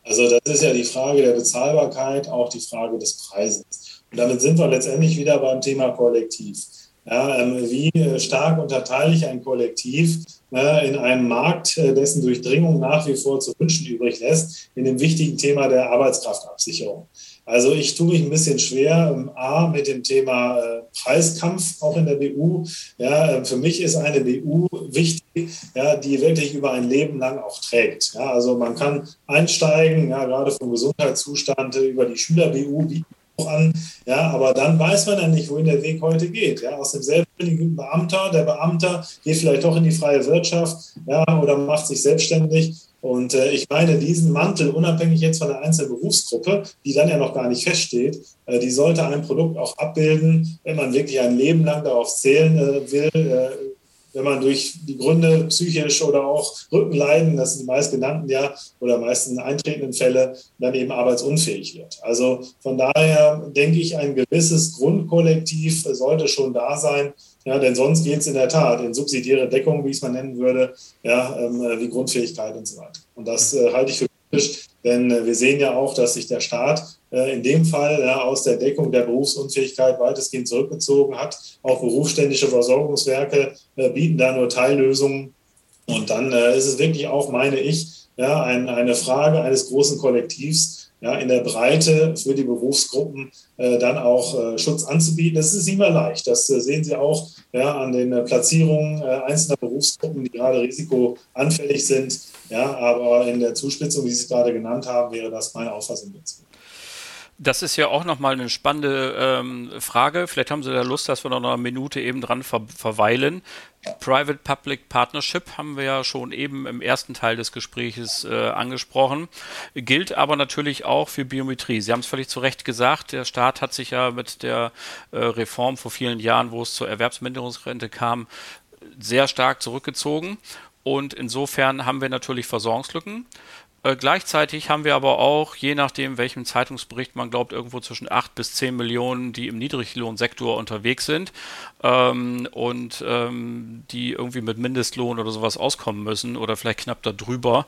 Also das ist ja die Frage der Bezahlbarkeit, auch die Frage des Preises. Und damit sind wir letztendlich wieder beim Thema Kollektiv. Ja, ähm, wie äh, stark unterteile ich ein Kollektiv äh, in einem Markt, äh, dessen Durchdringung nach wie vor zu wünschen übrig lässt, in dem wichtigen Thema der Arbeitskraftabsicherung? Also ich tue mich ein bisschen schwer, ähm, A, mit dem Thema äh, Preiskampf auch in der BU. Ja, äh, für mich ist eine BU wichtig, ja, die wirklich über ein Leben lang auch trägt. Ja, also man kann einsteigen, ja, gerade vom Gesundheitszustand über die Schüler-BU bieten an. Ja, aber dann weiß man ja nicht, wohin der Weg heute geht. Ja, aus dem selbstständigen Beamter, der Beamter geht vielleicht doch in die freie Wirtschaft ja, oder macht sich selbstständig. Und äh, ich meine, diesen Mantel, unabhängig jetzt von der einzelnen Berufsgruppe, die dann ja noch gar nicht feststeht, äh, die sollte ein Produkt auch abbilden, wenn man wirklich ein Leben lang darauf zählen äh, will, äh, wenn man durch die Gründe psychisch oder auch Rückenleiden, das sind die meistgenannten ja, oder meisten eintretenden Fälle, dann eben arbeitsunfähig wird. Also von daher denke ich, ein gewisses Grundkollektiv sollte schon da sein. Ja, denn sonst geht es in der Tat in subsidiäre Deckung, wie ich es mal nennen würde, ja, ähm, wie Grundfähigkeit und so weiter. Und das äh, halte ich für kritisch, denn äh, wir sehen ja auch, dass sich der Staat in dem Fall ja, aus der Deckung der Berufsunfähigkeit weitestgehend zurückgezogen hat. Auch berufsständische Versorgungswerke äh, bieten da nur Teillösungen. Und dann äh, ist es wirklich auch, meine ich, ja, ein, eine Frage eines großen Kollektivs, ja, in der Breite für die Berufsgruppen äh, dann auch äh, Schutz anzubieten. Das ist nicht mehr leicht. Das äh, sehen Sie auch ja, an den Platzierungen einzelner Berufsgruppen, die gerade risikoanfällig sind. Ja, aber in der Zuspitzung, wie Sie es gerade genannt haben, wäre das meine Auffassung dazu. Das ist ja auch nochmal eine spannende ähm, Frage. Vielleicht haben Sie da Lust, dass wir noch eine Minute eben dran ver verweilen. Private-Public Partnership haben wir ja schon eben im ersten Teil des Gesprächs äh, angesprochen, gilt aber natürlich auch für Biometrie. Sie haben es völlig zu Recht gesagt, der Staat hat sich ja mit der äh, Reform vor vielen Jahren, wo es zur Erwerbsminderungsrente kam, sehr stark zurückgezogen. Und insofern haben wir natürlich Versorgungslücken. Äh, gleichzeitig haben wir aber auch, je nachdem, welchem Zeitungsbericht man glaubt, irgendwo zwischen 8 bis 10 Millionen, die im Niedriglohnsektor unterwegs sind ähm, und ähm, die irgendwie mit Mindestlohn oder sowas auskommen müssen oder vielleicht knapp darüber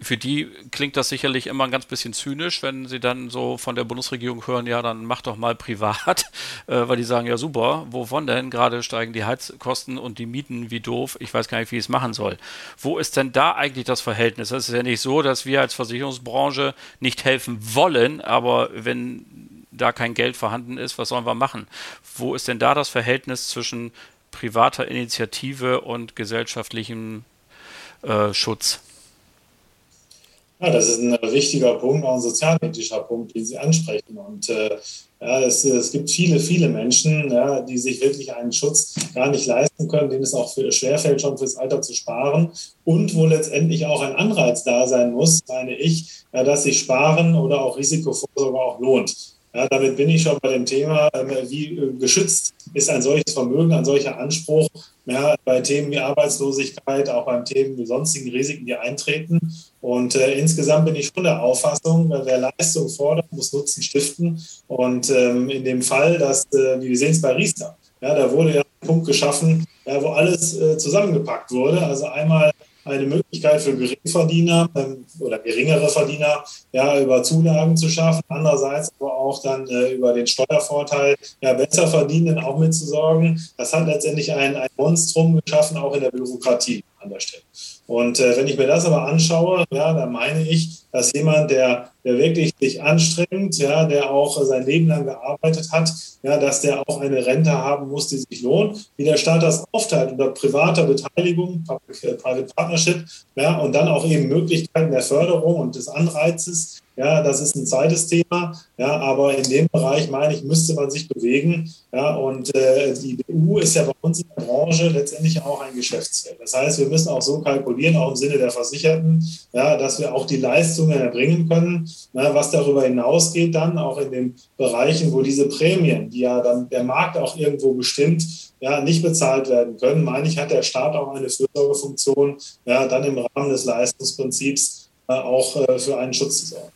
für die klingt das sicherlich immer ein ganz bisschen zynisch, wenn sie dann so von der Bundesregierung hören, ja, dann mach doch mal privat, <laughs> äh, weil die sagen, ja super, wovon denn? Gerade steigen die Heizkosten und die Mieten wie doof, ich weiß gar nicht, wie ich es machen soll. Wo ist denn da eigentlich das Verhältnis? Es ist ja nicht so, dass wir als Versicherungsbranche nicht helfen wollen, aber wenn da kein Geld vorhanden ist, was sollen wir machen? Wo ist denn da das Verhältnis zwischen privater Initiative und gesellschaftlichem äh, Schutz? Ja, das ist ein wichtiger Punkt, auch ein sozialethischer Punkt, den Sie ansprechen. Und äh, ja, es, es, gibt viele, viele Menschen, ja, die sich wirklich einen Schutz gar nicht leisten können, denen es auch für, schwerfällt, schon fürs Alter zu sparen und wo letztendlich auch ein Anreiz da sein muss, meine ich, ja, dass sich Sparen oder auch Risikovorsorge auch lohnt. Ja, damit bin ich schon bei dem Thema, ähm, wie äh, geschützt ist ein solches Vermögen, ein solcher Anspruch ja, bei Themen wie Arbeitslosigkeit, auch beim Themen wie sonstigen Risiken, die eintreten. Und äh, insgesamt bin ich schon der Auffassung, wer Leistung fordert, muss Nutzen stiften. Und ähm, in dem Fall, dass, äh, wir sehen es bei Riester, ja, da wurde ja ein Punkt geschaffen, ja, wo alles äh, zusammengepackt wurde. Also einmal eine Möglichkeit für Geringverdiener ähm, oder geringere Verdiener ja, über Zulagen zu schaffen, andererseits aber auch dann äh, über den Steuervorteil ja, besser verdienen auch mitzusorgen. Das hat letztendlich ein, ein Monstrum geschaffen, auch in der Bürokratie an der Stelle. Und äh, wenn ich mir das aber anschaue, ja, dann meine ich, dass jemand, der, der wirklich sich anstrengt, ja, der auch sein Leben lang gearbeitet hat, ja, dass der auch eine Rente haben muss, die sich lohnt, wie der Staat das aufteilt unter privater Beteiligung, äh, Private Partnership, ja, und dann auch eben Möglichkeiten der Förderung und des Anreizes, ja, das ist ein zweites Thema. Ja, aber in dem Bereich, meine ich, müsste man sich bewegen. Ja, und äh, die BU ist ja bei uns in der Branche letztendlich auch ein Geschäftsfeld. Das heißt, wir müssen auch so kalkulieren, auch im Sinne der Versicherten, ja, dass wir auch die Leistungen erbringen können. Ja, was darüber hinausgeht, dann auch in den Bereichen, wo diese Prämien, die ja dann der Markt auch irgendwo bestimmt, ja, nicht bezahlt werden können, meine ich, hat der Staat auch eine Fürsorgefunktion, ja, dann im Rahmen des Leistungsprinzips auch äh, für einen Schutz zu sorgen.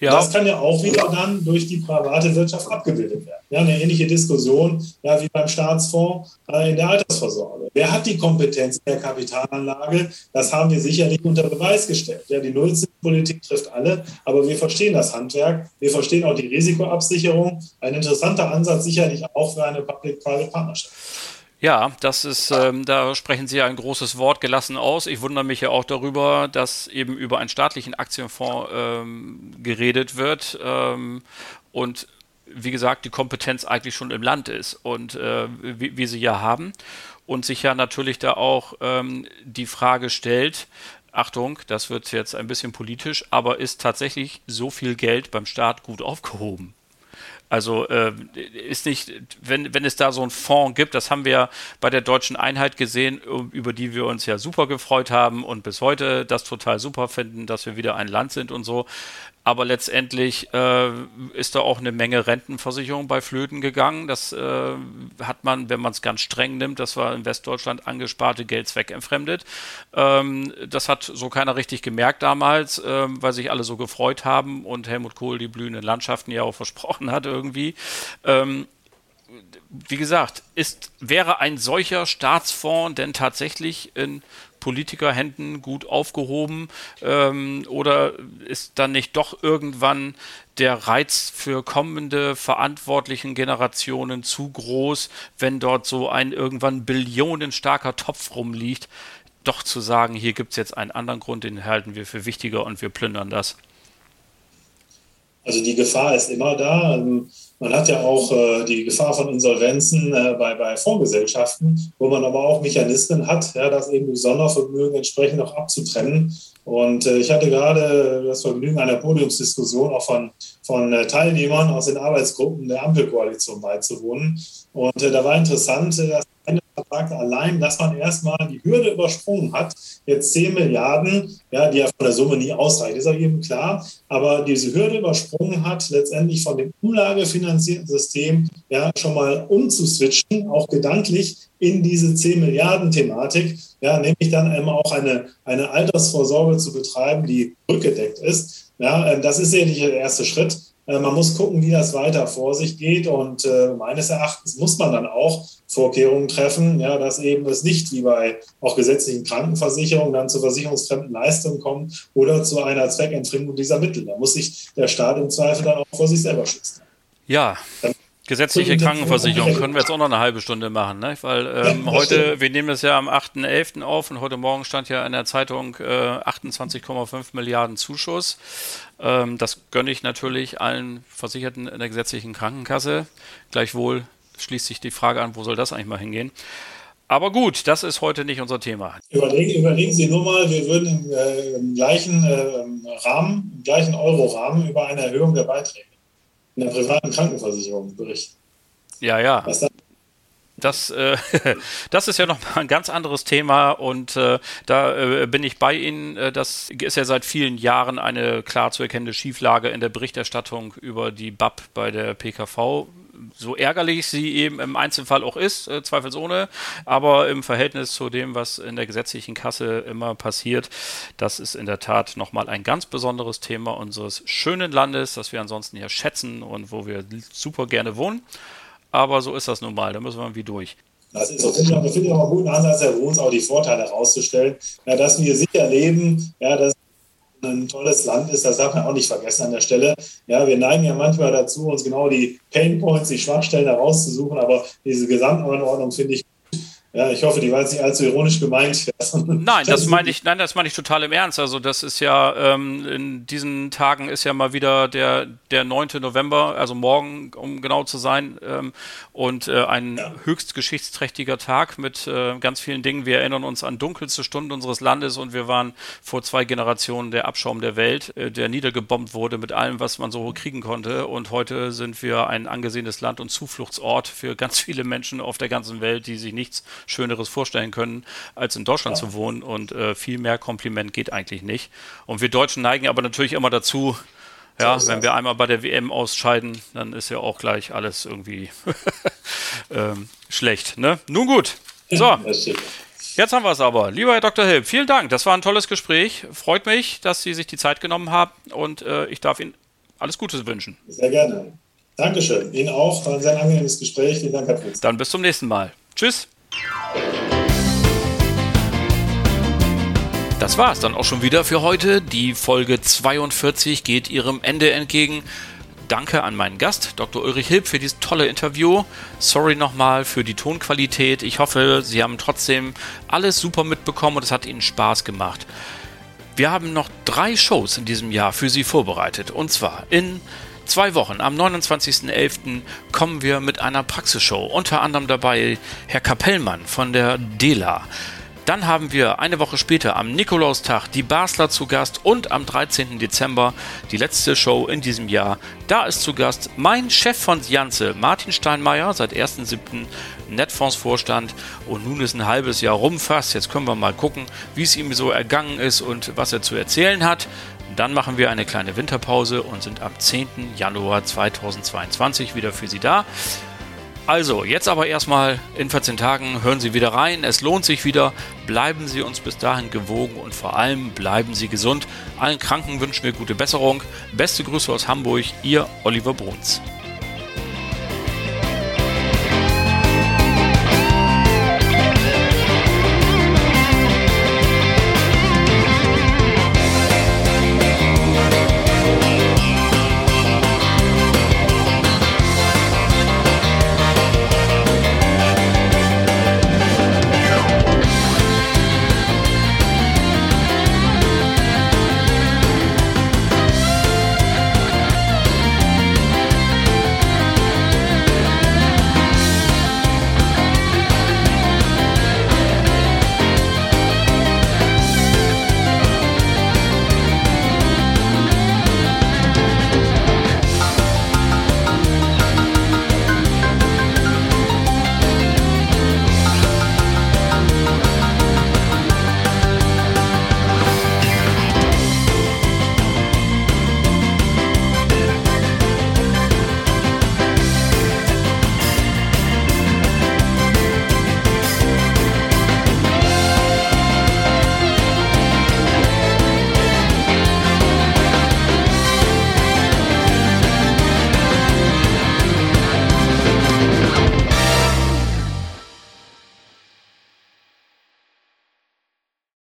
Ja. Das kann ja auch wieder dann durch die private Wirtschaft abgebildet werden. Ja, eine ähnliche Diskussion ja, wie beim Staatsfonds äh, in der Altersvorsorge. Wer hat die Kompetenz in der Kapitalanlage? Das haben wir sicherlich unter Beweis gestellt. Ja, die Nullzinspolitik trifft alle, aber wir verstehen das Handwerk, wir verstehen auch die Risikoabsicherung. Ein interessanter Ansatz sicherlich auch für eine Public-Private Partnerschaft. Ja, das ist, ähm, da sprechen Sie ja ein großes Wort gelassen aus. Ich wundere mich ja auch darüber, dass eben über einen staatlichen Aktienfonds ähm, geredet wird ähm, und wie gesagt, die Kompetenz eigentlich schon im Land ist und äh, wie, wie, sie ja haben und sich ja natürlich da auch ähm, die Frage stellt, Achtung, das wird jetzt ein bisschen politisch, aber ist tatsächlich so viel Geld beim Staat gut aufgehoben? Also äh, ist nicht, wenn, wenn es da so einen Fonds gibt, das haben wir bei der deutschen Einheit gesehen, über die wir uns ja super gefreut haben und bis heute das total super finden, dass wir wieder ein Land sind und so. Aber letztendlich äh, ist da auch eine Menge Rentenversicherung bei Flöten gegangen. Das äh, hat man, wenn man es ganz streng nimmt, das war in Westdeutschland angesparte Geld zweckentfremdet. Ähm, das hat so keiner richtig gemerkt damals, äh, weil sich alle so gefreut haben und Helmut Kohl die blühenden Landschaften ja auch versprochen hat irgendwie. Ähm, wie gesagt, ist, wäre ein solcher Staatsfonds denn tatsächlich in Politikerhänden gut aufgehoben? Ähm, oder ist dann nicht doch irgendwann der Reiz für kommende verantwortlichen Generationen zu groß, wenn dort so ein irgendwann billionenstarker Topf rumliegt, doch zu sagen, hier gibt es jetzt einen anderen Grund, den halten wir für wichtiger und wir plündern das? Also die Gefahr ist immer da. Ähm, man hat ja auch äh, die Gefahr von Insolvenzen äh, bei, bei Fondsgesellschaften, wo man aber auch Mechanismen hat, ja, das eben durch Sondervermögen entsprechend auch abzutrennen. Und äh, ich hatte gerade das Vergnügen einer Podiumsdiskussion auch von, von Teilnehmern aus den Arbeitsgruppen der Ampelkoalition beizuwohnen. Und äh, da war interessant, äh, dass eine sagte allein, dass man erstmal die Hürde übersprungen hat, jetzt 10 Milliarden, ja, die ja von der Summe nie ausreicht, ist auch jedem klar, aber diese Hürde übersprungen hat, letztendlich von dem umlagefinanzierten System ja, schon mal umzuswitchen, auch gedanklich in diese 10 Milliarden Thematik, ja, nämlich dann eben auch eine, eine Altersvorsorge zu betreiben, die rückgedeckt ist. Ja, ähm, das ist sicherlich der erste Schritt. Äh, man muss gucken, wie das weiter vor sich geht. Und äh, meines Erachtens muss man dann auch Vorkehrungen treffen, ja, dass eben es nicht wie bei auch gesetzlichen Krankenversicherungen dann zu versicherungsfremden Leistungen kommt oder zu einer Zweckentfremdung dieser Mittel. Da muss sich der Staat im Zweifel dann auch vor sich selber schützen. Ja. Dann Gesetzliche Krankenversicherung können wir jetzt auch noch eine halbe Stunde machen, ne? weil ähm, heute, wir nehmen das ja am 8.11. auf und heute Morgen stand ja in der Zeitung äh, 28,5 Milliarden Zuschuss. Ähm, das gönne ich natürlich allen Versicherten in der gesetzlichen Krankenkasse. Gleichwohl schließt sich die Frage an, wo soll das eigentlich mal hingehen? Aber gut, das ist heute nicht unser Thema. Überlegen, überlegen Sie nur mal, wir würden im, äh, im gleichen äh, Rahmen, im gleichen Euro-Rahmen über eine Erhöhung der Beiträge in der privaten Krankenversicherung berichten. Ja, ja. Was das, äh, <laughs> das ist ja noch mal ein ganz anderes Thema und äh, da äh, bin ich bei Ihnen. Äh, das ist ja seit vielen Jahren eine klar zu erkennende Schieflage in der Berichterstattung über die BAP bei der PKV. So ärgerlich sie eben im Einzelfall auch ist, äh, zweifelsohne, aber im Verhältnis zu dem, was in der gesetzlichen Kasse immer passiert, das ist in der Tat nochmal ein ganz besonderes Thema unseres schönen Landes, das wir ansonsten ja schätzen und wo wir super gerne wohnen aber so ist das nun mal, da müssen wir irgendwie durch. Das ist so, finde ich, find ich auch einen guten Ansatz, Herr Bruns, auch die Vorteile herauszustellen, ja, dass wir sicher leben, ja, dass ein tolles Land ist, das darf man auch nicht vergessen an der Stelle. Ja, wir neigen ja manchmal dazu, uns genau die Painpoints, die Schwachstellen herauszusuchen, aber diese Gesamtanordnung finde ich ja, ich hoffe, die war jetzt nicht allzu ironisch gemeint. <laughs> Nein, das <laughs> meine ich, nein, das meine ich total im Ernst. Also das ist ja, ähm, in diesen Tagen ist ja mal wieder der, der 9. November, also morgen, um genau zu sein, ähm, und äh, ein ja. höchst geschichtsträchtiger Tag mit äh, ganz vielen Dingen. Wir erinnern uns an dunkelste Stunden unseres Landes und wir waren vor zwei Generationen der Abschaum der Welt, äh, der niedergebombt wurde mit allem, was man so kriegen konnte. Und heute sind wir ein angesehenes Land und Zufluchtsort für ganz <laughs> viele Menschen auf der ganzen Welt, die sich nichts Schöneres vorstellen können, als in Deutschland ja. zu wohnen. Und äh, viel mehr Kompliment geht eigentlich nicht. Und wir Deutschen neigen aber natürlich immer dazu, ja, so wenn wir einmal bei der WM ausscheiden, dann ist ja auch gleich alles irgendwie <laughs> ähm, schlecht. Ne? Nun gut. So. Jetzt haben wir es aber. Lieber Herr Dr. Hilb, vielen Dank. Das war ein tolles Gespräch. Freut mich, dass Sie sich die Zeit genommen haben und äh, ich darf Ihnen alles Gute wünschen. Sehr gerne. Dankeschön. Ihnen auch. War ein sehr angenehmes Gespräch. Vielen Dank, Herr Prinz. Dann bis zum nächsten Mal. Tschüss. Das war es dann auch schon wieder für heute. Die Folge 42 geht ihrem Ende entgegen. Danke an meinen Gast, Dr. Ulrich Hilb, für dieses tolle Interview. Sorry nochmal für die Tonqualität. Ich hoffe, Sie haben trotzdem alles super mitbekommen und es hat Ihnen Spaß gemacht. Wir haben noch drei Shows in diesem Jahr für Sie vorbereitet. Und zwar in zwei Wochen, am 29.11. kommen wir mit einer Praxisshow. Unter anderem dabei Herr Kapellmann von der DELA. Dann haben wir eine Woche später am Nikolaustag die Basler zu Gast und am 13. Dezember die letzte Show in diesem Jahr. Da ist zu Gast mein Chef von Janze, Martin Steinmeier, seit 1.7. Netfonds-Vorstand und nun ist ein halbes Jahr rum fast. Jetzt können wir mal gucken, wie es ihm so ergangen ist und was er zu erzählen hat. Dann machen wir eine kleine Winterpause und sind am 10. Januar 2022 wieder für Sie da. Also, jetzt aber erstmal in 14 Tagen hören Sie wieder rein. Es lohnt sich wieder. Bleiben Sie uns bis dahin gewogen und vor allem bleiben Sie gesund. Allen Kranken wünschen wir gute Besserung. Beste Grüße aus Hamburg, Ihr Oliver Bruns.